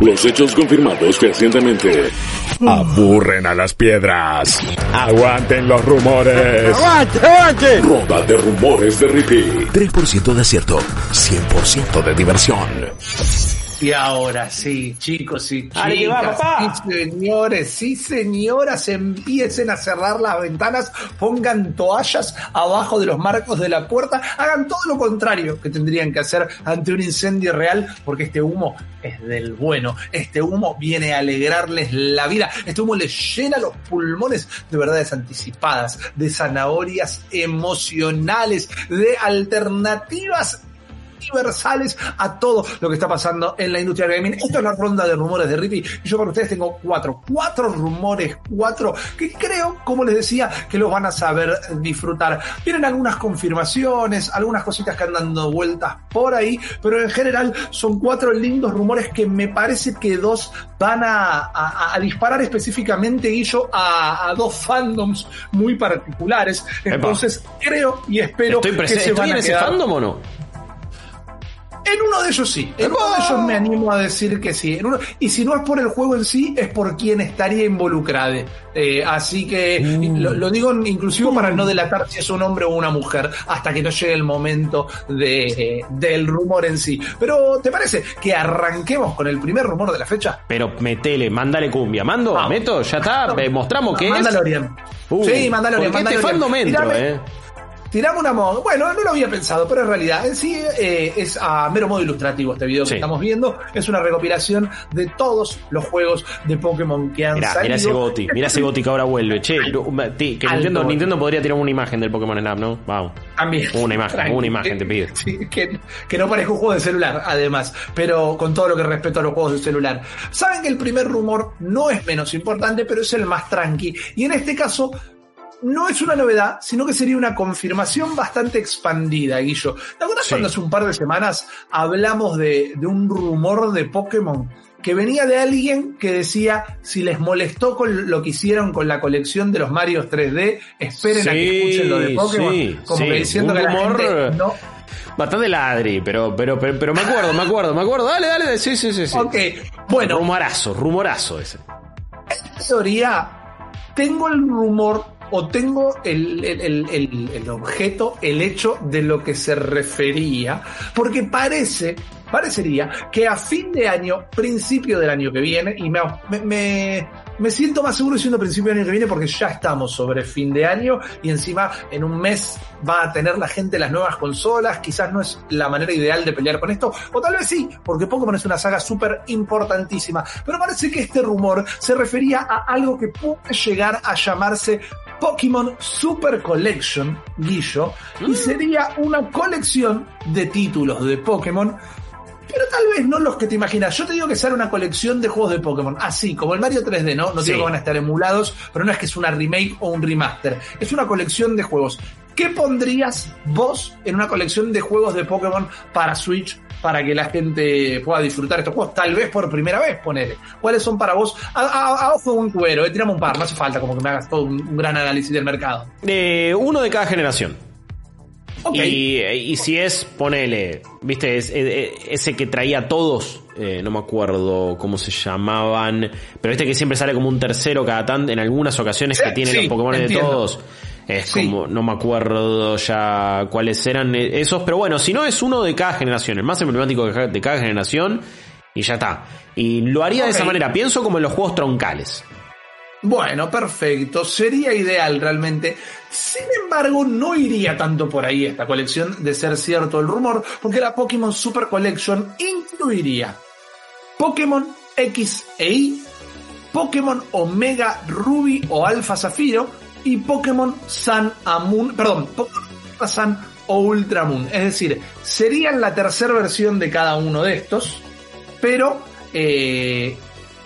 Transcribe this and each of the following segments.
Los hechos confirmados recientemente aburren a las piedras. Aguanten los rumores. ¡Aguante, aguante! Roda de rumores de Rippy. 3% de acierto, 100% de diversión. Y ahora sí, chicos y chicas, va, papá. sí señores, sí señoras, empiecen a cerrar las ventanas, pongan toallas abajo de los marcos de la puerta, hagan todo lo contrario que tendrían que hacer ante un incendio real, porque este humo es del bueno, este humo viene a alegrarles la vida, este humo les llena los pulmones de verdades anticipadas, de zanahorias emocionales, de alternativas universales a todo lo que está pasando en la industria gaming. Esto es la ronda de rumores de Rippy y yo para ustedes tengo cuatro, cuatro rumores, cuatro que creo, como les decía, que los van a saber disfrutar. Tienen algunas confirmaciones, algunas cositas que andan dando vueltas por ahí, pero en general son cuatro lindos rumores que me parece que dos van a, a- a disparar específicamente, Guillo, a, a dos fandoms muy particulares. Entonces creo y espero Estoy que se ¿Estoy van en a ese fandom o no? En uno de ellos sí, en uno de ellos me animo a decir que sí. En uno- y si no es por el juego en sí, es por quien estaría involucrado. Eh, así que lo, lo digo inclusive para no delatar si es un hombre o una mujer, hasta que no llegue el momento de, eh, del rumor en sí. Pero, ¿te parece que arranquemos con el primer rumor de la fecha? Pero metele, mándale cumbia. ¿Mando? Vamos. ¿Meto? ¿Ya está? Eh, ¿Mostramos qué es? Mandalorian. Uh, sí, Mandalorian. este Mandalorian. fandom entro, eh. Tiramos una moda. Bueno, no lo había pensado, pero en realidad en sí eh, es a mero modo ilustrativo este video Sí. que estamos viendo. Es una recopilación de todos los juegos de Pokémon que han Mirá, salido. mirá ese Goti, mirá ese Goti que ahora vuelve. Che, que Nintendo. Nintendo podría tirar una imagen del Pokémon Snap, ¿no? Vamos. También. Una imagen, Tranqui. una imagen, te pido. Sí, que, que no parezca un juego de celular, además, pero con todo lo que respeto a los juegos de celular. Saben que el primer rumor no es menos importante, pero es el más tranqui. Y en este caso, no es una novedad, sino que sería una confirmación bastante expandida, Guillo. ¿Te acuerdas Sí. cuando hace un par de semanas hablamos de, de un rumor de Pokémon? Que venía de alguien que decía, si les molestó con lo que hicieron con la colección de los Marios 3D, esperen a que escuchen lo de Pokémon. sí, como sí. que diciendo Un que la rumor, gente no, Bastante ladri, pero, pero, pero, pero me acuerdo, me acuerdo, me acuerdo. Dale, dale, sí, sí, sí. sí. Ok, bueno, Rumorazo, rumorazo ese. en teoría, tengo el rumor o tengo el, el- el- el- objeto, el hecho de lo que se refería, porque parece, parecería que a fin de año, principio del año que viene, y me, me, me- siento más seguro diciendo principio del año que viene porque ya estamos sobre fin de año y encima en un mes va a tener la gente las nuevas consolas, quizás no es la manera ideal de pelear con esto, o tal vez sí, porque Pokémon es una saga súper importantísima, pero parece que este rumor se refería a algo que puede llegar a llamarse Pokémon Super Collection, Guillo, y sería una colección de títulos de Pokémon pero tal vez no los que te imaginas. Yo te digo que será una colección de juegos de Pokémon, así como el Mario 3D, ¿no? No Sí. digo que van a estar emulados, pero no es que es una remake o un remaster. Es una colección de juegos. ¿Qué pondrías vos en una colección de juegos de Pokémon para Switch para que la gente pueda disfrutar estos juegos? Tal vez por primera vez, ponele. ¿Cuáles son para vos? A, a- a ojo de un cuero, eh, tirame un par, no hace falta como que me hagas todo un, un gran análisis del mercado. Eh, uno de cada generación. Y, y si es, ponele, viste, es, ese que traía a todos, eh, no me acuerdo cómo se llamaban, pero viste que siempre sale como un tercero cada tanto, en algunas ocasiones que Eh, tienen sí, los Pokémon de todos. Es Sí. como, no me acuerdo ya cuáles eran eh, esos, pero bueno, si no es uno de cada generación, el más emblemático de ca- de cada generación, y ya está. Y lo haría de esa manera, pienso como en los juegos troncales. Bueno, perfecto. Sería ideal realmente. Sin embargo, no iría tanto por ahí esta colección de ser cierto el rumor, porque la Pokémon Super Collection incluiría Pokémon X e Y, Pokémon Omega Ruby o Alpha Zafiro y Pokémon Sun Moon, perdón, Pokémon Sun o Ultra Moon. Es decir, serían la tercera versión de cada uno de estos, pero eh,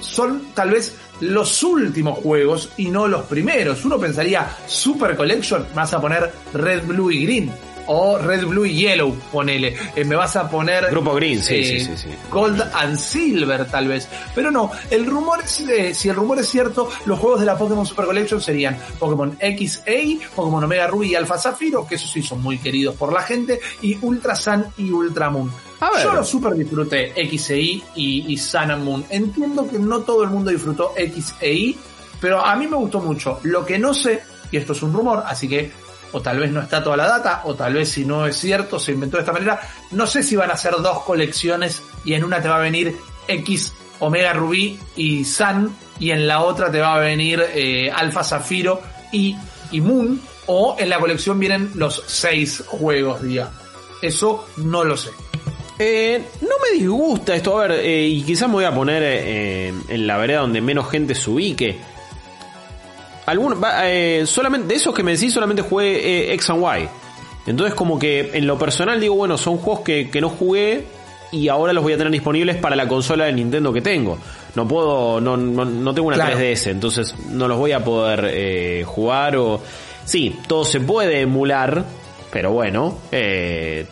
son tal vez los últimos juegos y no los primeros. Uno pensaría Super Collection, vas a poner Red, Blue y Green o Red, Blue y Yellow, ponele. Eh, me vas a poner... Grupo Green, sí, eh, sí, sí, sí. Gold and Silver, tal vez. Pero no, el rumor es, eh, si el rumor es cierto, los juegos de la Pokémon Super Collection serían Pokémon XA, Pokémon Omega Ruby y Alpha Zafiro, que esos sí son muy queridos por la gente, y Ultra Sun y Ultra Moon. Yo lo super disfruté XAI y, y Sun and Moon. Entiendo que no todo el mundo disfrutó XAI, pero a mí me gustó mucho. Lo que no sé, y esto es un rumor, así que o tal vez no está toda la data, o tal vez si no es cierto, se inventó de esta manera. No sé si van a ser dos colecciones y en una te va a venir X, Omega Rubí y Sun, y en la otra te va a venir eh, Alpha Zafiro y, y Moon, o en la colección vienen los seis juegos, diga. Eso no lo sé. Eh, no me disgusta esto, a ver, eh, y quizás me voy a poner eh, en la vereda donde menos gente se ubique. Algún, va, eh, solamente, de esos que me decís, solamente jugué eh, X and Y. Entonces, como que en lo personal digo, bueno, son juegos que, que no jugué y ahora los voy a tener disponibles para la consola de Nintendo que tengo. No puedo, no, no, no tengo una Claro. 3DS, entonces no los voy a poder eh, jugar o... Sí, todo se puede emular, pero bueno, eh,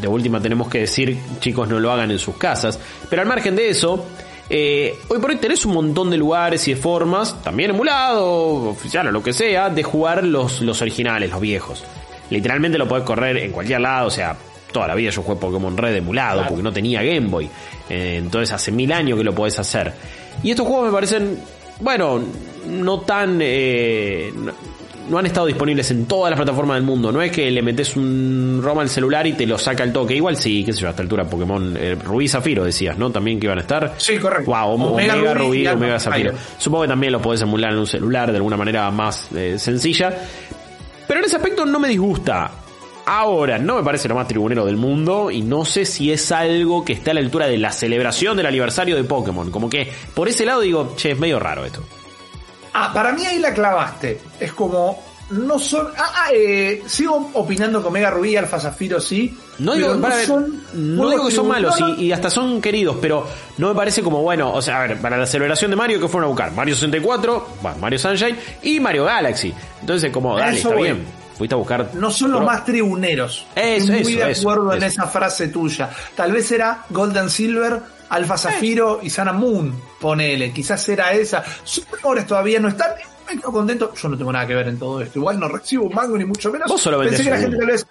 de última tenemos que decir, chicos, no lo hagan en sus casas. Pero al margen de eso, eh, hoy por hoy tenés un montón de lugares y de formas, también emulado, oficial o lo que sea, de jugar los, los originales, los viejos. Literalmente lo podés correr en cualquier lado, o sea, toda la vida yo jugué Pokémon Red emulado porque no tenía Game Boy. Eh, entonces hace mil años que lo podés hacer. Y estos juegos me parecen, bueno, no tan... eh, no, no han estado disponibles en todas las plataformas del mundo. No es que le metes un ROM al celular y te lo saca al toque. Igual sí, qué sé yo, a esta altura Pokémon eh, Rubí y Zafiro decías, ¿no? También que iban a estar. Sí, correcto. Wow, Omega Omega, Rubí Rubí, Omega Zafiro. Supongo que también lo podés emular en un celular de alguna manera más eh, sencilla. Pero en ese aspecto no me disgusta. Ahora, no me parece lo más tribunero del mundo y no sé si es algo que esté a la altura de la celebración del aniversario de Pokémon. Como que por ese lado digo, che, es medio raro esto. Ah, para mí ahí la clavaste. Es como. No son. Ah, ah, eh, sigo opinando que Omega Rubí y Alfa Zafiro sí. No digo, para ver, no digo que son malos no, no. y, y hasta son queridos, pero no me parece como bueno. O sea, a ver, para la celebración de Mario, que fueron a buscar? Mario 64, bueno, Mario Sunshine y Mario Galaxy. Entonces, como, dale, eso está voy. bien. Fuiste a buscar. No son los más tribuneros. Eso, Estoy muy eso, de eso, acuerdo en esa frase tuya. Tal vez era Golden Silver, Alfa Zafiro y Sana Moon. Ponele, quizás era esa. Sus mejores todavía no están. Quedo contento. Yo no tengo nada que ver en todo esto. Igual no recibo un mango ni mucho menos. Vos solo Pensé que la gente tal vez.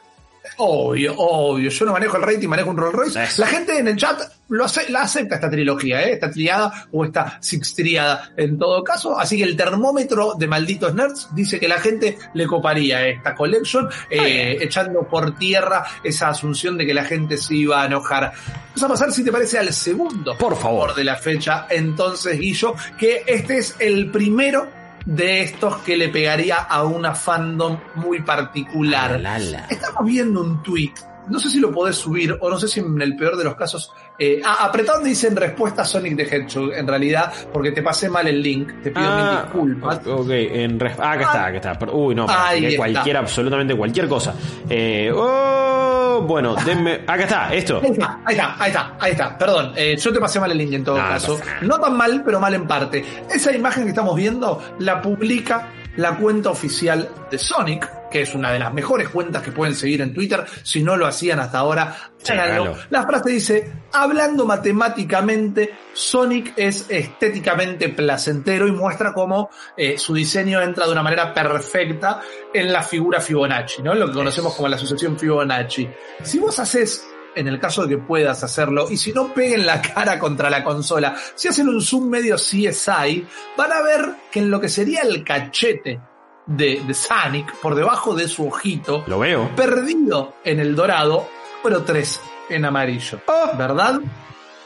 Obvio, obvio. Yo no manejo el rating, manejo un Rolls Royce. Eso. La gente en el chat lo ace- la acepta esta trilogía, ¿eh? esta triada o esta sixtriada en todo caso. Así que el termómetro de malditos nerds dice que la gente le coparía esta collection, eh, echando por tierra esa asunción de que la gente se iba a enojar. Vamos a pasar, si te parece, al segundo Por favor. de la fecha. Entonces, Guillo, que este es el primero de estos que le pegaría a una fandom muy particular. La, la. Estamos viendo un tweet. No sé si lo podés subir o no sé si en el peor de los casos. Eh, ah, apretá donde dicen respuesta Sonic the Hedgehog, en realidad, porque te pasé mal el link. Te pido mil Ah, disculpas. ok, en ah, acá está, acá está. Uy, no, está. cualquier, absolutamente cualquier cosa. Eh, oh, bueno, denme. Acá está, esto. Ahí está, ahí está, ahí está, ahí está. Perdón, eh, yo te pasé mal el link en todo No, caso. No tan mal, pero mal en parte. Esa imagen que estamos viendo la publica la cuenta oficial de Sonic, que es una de las mejores cuentas que pueden seguir en Twitter. Si no lo hacían hasta ahora, Sí, hágalo. La frase dice, hablando matemáticamente, Sonic es estéticamente placentero y muestra cómo eh, su diseño entra de una manera perfecta en la figura Fibonacci, ¿no? Lo que conocemos como la asociación Fibonacci. Si vos haces en el caso de que puedas hacerlo, y si no peguen la cara contra la consola, si hacen un zoom medio CSI, van a ver que en lo que sería el cachete de, de Sonic, por debajo de su ojito, Lo veo. perdido en el dorado, pero tres en amarillo. Oh. ¿Verdad?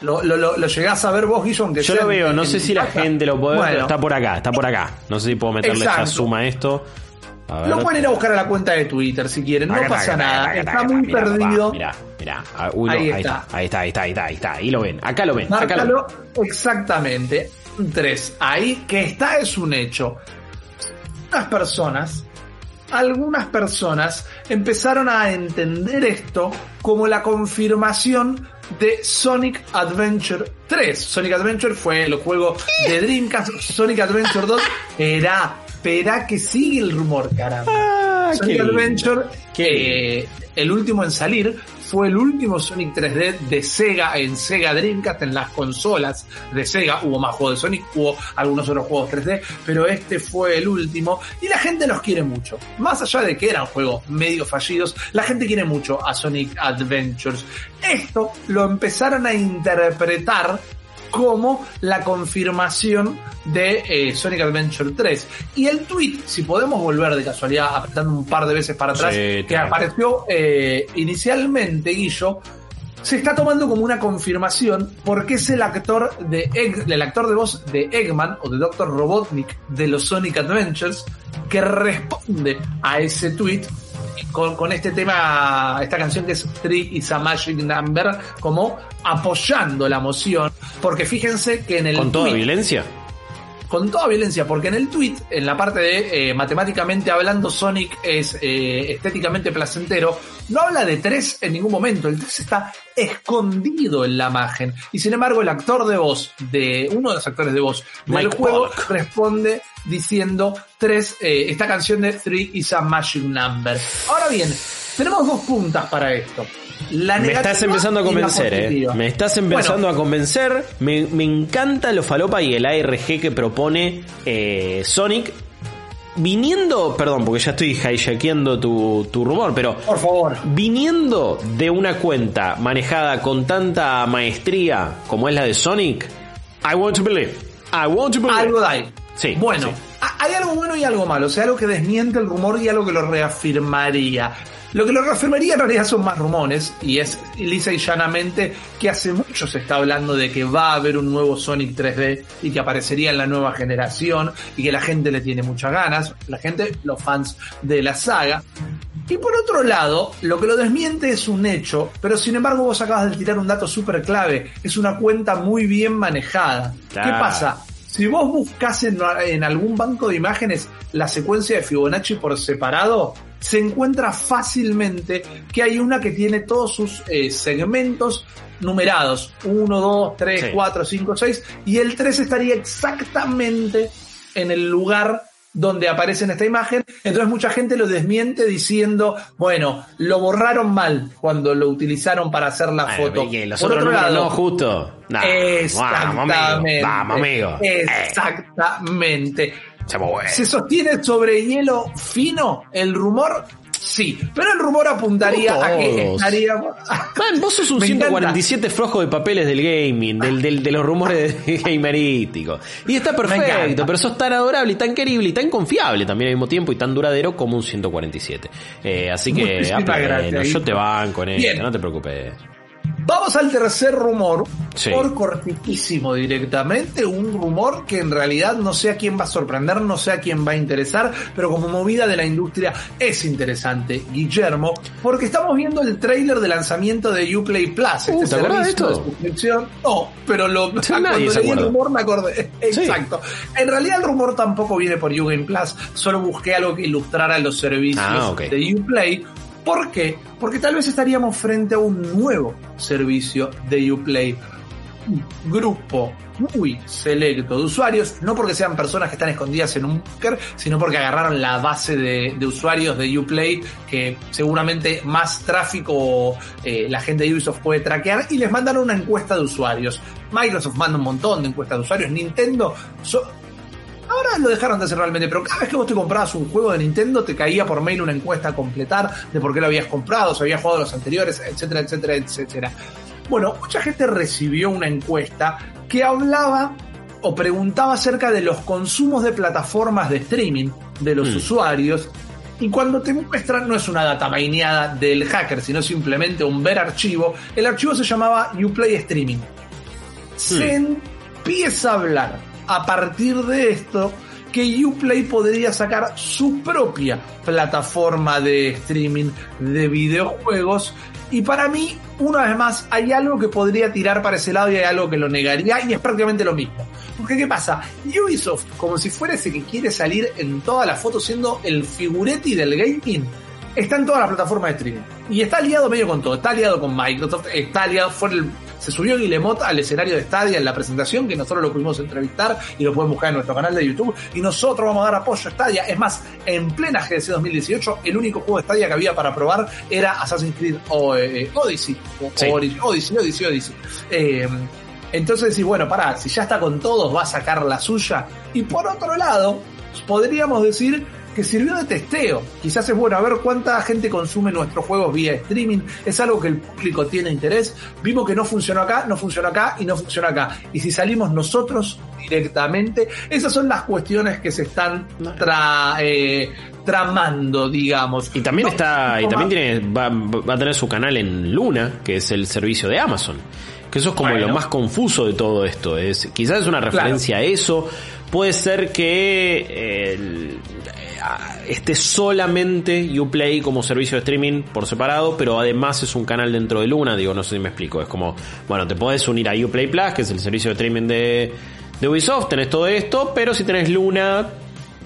Lo, lo, lo, lo llegás a ver vos, Guillo, aunque Yo sea lo veo, en- no en sé si la gente lo puede ver, pero Bueno, está por acá, está por acá. No sé si puedo meterle Exacto. esta suma a esto. Lo pueden ir a buscar a la cuenta de Twitter si quieren, no pasa nada. Está muy perdido. Mirá, mirá. Ah, Ahí está. ahí está, ahí está, ahí está, ahí está. Ahí lo ven, acá lo ven, acá lo ven. Exactamente. 3. Ahí que está es un hecho. Algunas personas, algunas personas empezaron a entender esto como la confirmación de Sonic Adventure 3. Sonic Adventure fue el juego de Dreamcast. Sonic Adventure 2 era. Espera que sigue el rumor, caramba. Ah, Sonic. Adventure, Qué eh, el último en salir, fue el último Sonic 3D de Sega en Sega Dreamcast, en las consolas de Sega. Hubo más juegos de Sonic, hubo algunos otros juegos 3D, pero este fue el último y la gente los quiere mucho. Más allá de que eran juegos medio fallidos, la gente quiere mucho a Sonic Adventures. Esto lo empezaron a interpretar como la confirmación de eh, Sonic Adventure 3. Y el tweet, si podemos volver de casualidad apretando un par de veces para atrás, Sí, que apareció eh, inicialmente, Guillo, se está tomando como una confirmación porque es el actor de Egg- el actor de voz de Eggman o de Dr. Robotnik de los Sonic Adventures que responde a ese tweet con, con este tema, esta canción que es Three is a Magic Number, como apoyando la moción, porque fíjense que en el ¿Con toda tweet- violencia? con toda violencia, porque en el tweet, en la parte de eh, matemáticamente hablando, Sonic es eh, estéticamente placentero, no habla de 3 en ningún momento, el 3 está escondido en la imagen. Y sin embargo, el actor de voz, de uno de los actores de voz del Mike juego, Pollock. responde diciendo 3, esta canción de 3 is a magic number. Ahora bien, tenemos dos puntas para esto. La Me estás empezando a convencer, eh. Me estás empezando Bueno, a convencer. Me, me encanta lo falopa y el ARG que propone eh, Sonic. Viniendo, perdón, porque ya estoy hijackeando tu, tu rumor, pero Por favor. viniendo de una cuenta manejada con tanta maestría como es la de Sonic, I want to believe. I want to believe. Algo de ahí. Sí, Bueno, sí. hay algo bueno y algo malo. O sea, algo que desmiente el rumor y algo que lo reafirmaría. Lo que lo reafirmaría en realidad son más rumores. Y es lisa y llanamente que hace mucho se está hablando de que va a haber un nuevo Sonic 3D y que aparecería en la nueva generación y que la gente le tiene muchas ganas. La gente, los fans de la saga. Y por otro lado, lo que lo desmiente es un hecho, pero sin embargo vos acabas de tirar un dato súper clave. Es una cuenta muy bien manejada. ¿Qué pasa? Si vos buscas en, en algún banco de imágenes la secuencia de Fibonacci por separado, se encuentra fácilmente que hay una que tiene todos sus eh, segmentos numerados. 1, 2, 3, Sí. 4, 5, 6. Y el 3 estaría exactamente en el lugar donde aparece en esta imagen. Entonces mucha gente lo desmiente diciendo, bueno, lo borraron mal cuando lo utilizaron para hacer la Bueno, foto. Los Por otro lado, no, justo. Nah, Vamos, Exactamente. amigo. Vamos, amigo. Eh, Exactamente. bueno. ¿Se sostiene sobre hielo fino el rumor? Sí, pero el rumor apuntaría a que estaríamos... Man, vos sos un Me encanta. 147 flojo de papeles del gaming, del, del- de los rumores gamerísticos. Y está perfecto, pero sos tan adorable y tan querible y tan confiable también al mismo tiempo y tan duradero como un 147. Eh, así que, Muchísimas a pleno, gracias, yo te banco en esto, no te preocupes. Vamos al tercer rumor, Sí. por cortiquísimo directamente, un rumor que en realidad no sé a quién va a sorprender, no sé a quién va a interesar, pero como movida de la industria es interesante, Guillermo, porque estamos viendo el tráiler de lanzamiento de Uplay Plus, Uh, este ¿te acordás de servicio de esto? suscripción. No, pero lo, Sí, cuando nadie leí el rumor me acordé. Exacto. En realidad el rumor tampoco viene por Ugame Plus, solo busqué algo que ilustrara los servicios Ah, ok. de Uplay. ¿Por qué? Porque tal vez estaríamos frente a un nuevo servicio de Uplay. Un grupo muy selecto de usuarios, no porque sean personas que están escondidas en un búnker, sino porque agarraron la base de, usuarios de Uplay, que seguramente más tráfico eh, la gente de Ubisoft puede traquear, y les mandaron una encuesta de usuarios. Microsoft manda un montón de encuestas de usuarios, Nintendo... Ahora lo dejaron de hacer realmente, pero cada vez que vos te comprabas un juego de Nintendo te caía por mail una encuesta a completar de por qué lo habías comprado, si habías jugado los anteriores, etcétera, etcétera, etcétera. Bueno, mucha gente recibió una encuesta que hablaba o preguntaba acerca de los consumos de plataformas de streaming de los Mm. usuarios. Y cuando te muestran, no es una data maineada del hacker, sino simplemente un ver archivo. El archivo se llamaba Uplay Streaming se empieza a hablar a partir de esto que Uplay podría sacar su propia plataforma de streaming de videojuegos y para mí, una vez más, hay algo que podría tirar para ese lado y hay algo que lo negaría y es prácticamente lo mismo. Porque ¿qué pasa? Ubisoft, como si fuera ese que quiere salir en todas las fotos siendo el figuretti del gaming, está en todas las plataformas de streaming. Y está aliado medio con todo. Está aliado con Microsoft, está aliado, fue el, se subió Guillemot al escenario de Stadia en la presentación, que nosotros lo pudimos entrevistar y lo pueden buscar en nuestro canal de YouTube. Y nosotros vamos a dar apoyo a Stadia. Es más, en plena GDC 2018, el único juego de Stadia que había para probar era Assassin's Creed o, eh, Odyssey. O, Sí. Odyssey, Odyssey, Odyssey, Odyssey. Eh, entonces decís, bueno, pará, si ya está con todos, va a sacar la suya. Y por otro lado, podríamos decir que sirvió de testeo. Quizás es bueno a ver cuánta gente consume nuestros juegos vía streaming. Es algo que el público tiene interés. Vimos que no funcionó acá, no funcionó acá y no funcionó acá. Y si salimos nosotros directamente, esas son las cuestiones que se están tra- eh, tramando, digamos. Y también No, está, y también tiene, va, va a tener su canal en Luna, que es el servicio de Amazon. Que eso es como Bueno. lo más confuso de todo esto. Es, quizás es una referencia a eso. Puede ser que eh, esté solamente Uplay como servicio de streaming por separado, pero además es un canal dentro de Luna. Digo, no sé si me explico. Es como, bueno, te podés unir a Uplay Plus, que es el servicio de streaming de, de Ubisoft, tenés todo esto, pero si tenés Luna,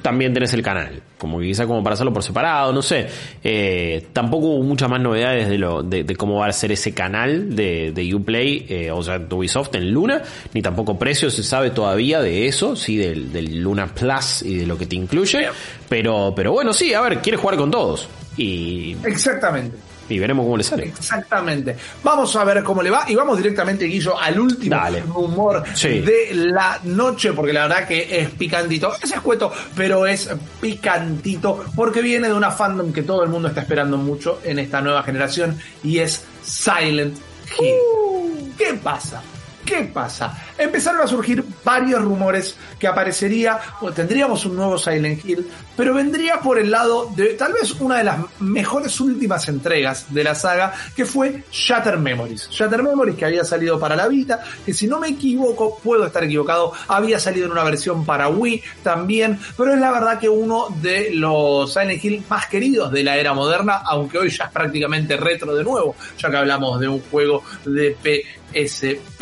también tenés el canal. Como que quizá como para hacerlo por separado, no sé. Eh, tampoco hubo muchas más novedades de lo de, de cómo va a ser ese canal de, de Uplay, eh, o sea, de Ubisoft en Luna, ni tampoco precio se sabe todavía de eso, sí, del, del Luna Plus y de lo que te incluye. Pero, pero bueno, sí, a ver, quiere jugar con todos. Y, Exactamente. Y veremos cómo le sale. Exactamente. Vamos a ver cómo le va y vamos directamente, Guillo, al último Dale. rumor Sí. de la noche, porque la verdad que es picantito. Es escueto, pero es picantito porque viene de una fandom que todo el mundo está esperando mucho en esta nueva generación y es Silent Hill. ¿Qué pasa? ¿Qué pasa? Empezaron a surgir varios rumores que aparecería o tendríamos un nuevo Silent Hill, pero vendría por el lado de tal vez una de las mejores últimas entregas de la saga, que fue Shatter Memories. Shatter Memories que había salido para la Vita, que si no me equivoco, puedo estar equivocado, había salido en una versión para Wii también, pero es la verdad que uno de los Silent Hill más queridos de la era moderna, aunque hoy ya es prácticamente retro de nuevo, ya que hablamos de un juego de PSP.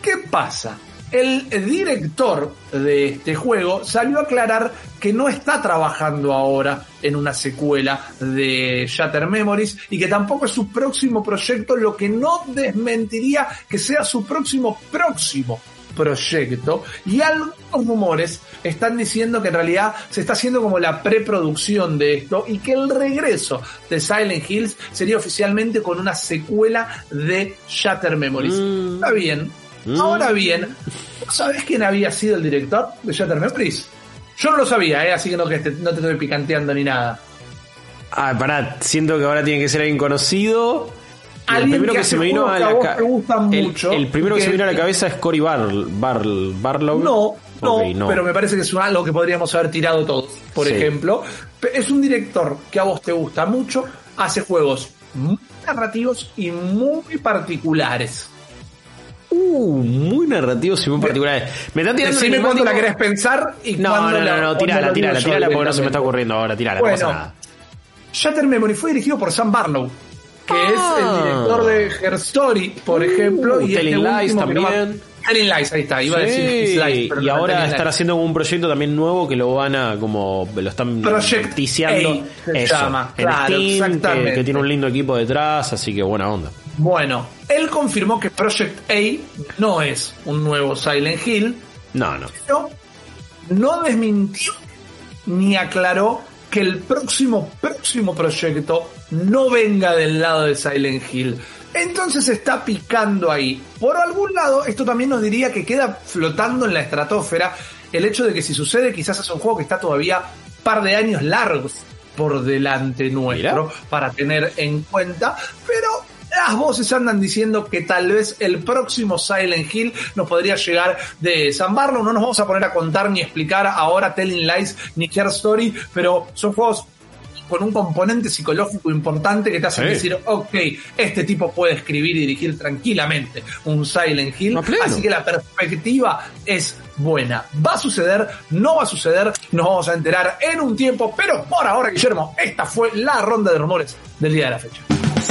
¿Qué pasa? El director de este juego salió a aclarar que no está trabajando ahora en una secuela de Shatter Memories y que tampoco es su próximo proyecto, lo que no desmentiría que sea su próximo próximo proyecto y algunos rumores están diciendo que en realidad se está haciendo como la preproducción de esto y que el regreso de Silent Hills sería oficialmente con una secuela de Shatter Memories. Está bien. Ahora bien, ¿vos ¿sabés quién había sido el director de Shatter Memories? Yo no lo sabía, ¿eh? así que no, que te, no te estoy picanteando ni nada. Ah, pará, siento que ahora tiene que ser alguien conocido. El primero que que se me vino a la el, el primero que se vino a cabeza es Cory Bar, Bar, Barlow. No, no, pero me parece que es algo que podríamos haber tirado todos. Por Sí. ejemplo, es un director que a vos te gusta mucho, hace juegos muy narrativos y muy particulares. Uh, muy narrativos y muy particulares. Me están tirando Decime cuándo la querés pensar y No, cuándo no, no, no, cuándo tirala, tirala, tirala porque no se me está ocurriendo ahora, tirala, no Bueno, pasa nada. Shatter Memory fue dirigido por Sam Barlow, que Ah. es el director de Her Story, por ejemplo, y Telling este Lies no también. Telling Lies, ahí está, iba a decir Lies, pero y no, ahora Lies. haciendo un proyecto también nuevo que lo van a como lo están Project ticiando A se llama, en claro, Steam, que tiene un lindo equipo detrás, así que buena onda. Bueno, él confirmó que Project A no es un nuevo Silent Hill, No, no. pero no desmintió ni aclaró que el próximo, próximo proyecto no venga del lado de Silent Hill. Entonces está picando ahí. Por algún lado, esto también nos diría que queda flotando en la estratosfera el hecho de que si sucede, quizás es un juego que está todavía un par de años largos por delante nuestro para tener en cuenta, pero las voces andan diciendo que tal vez el próximo Silent Hill nos podría llegar de San Barlow. No nos vamos a poner a contar ni explicar ahora Telling Lies ni Care Story, pero son juegos con un componente psicológico importante que te hace Sí. decir, ok, este tipo puede escribir y dirigir tranquilamente un Silent Hill. Así que la perspectiva es buena. ¿Va a suceder? ¿No va a suceder? Nos vamos a enterar en un tiempo, pero por ahora, Guillermo, esta fue la ronda de rumores del día de la fecha.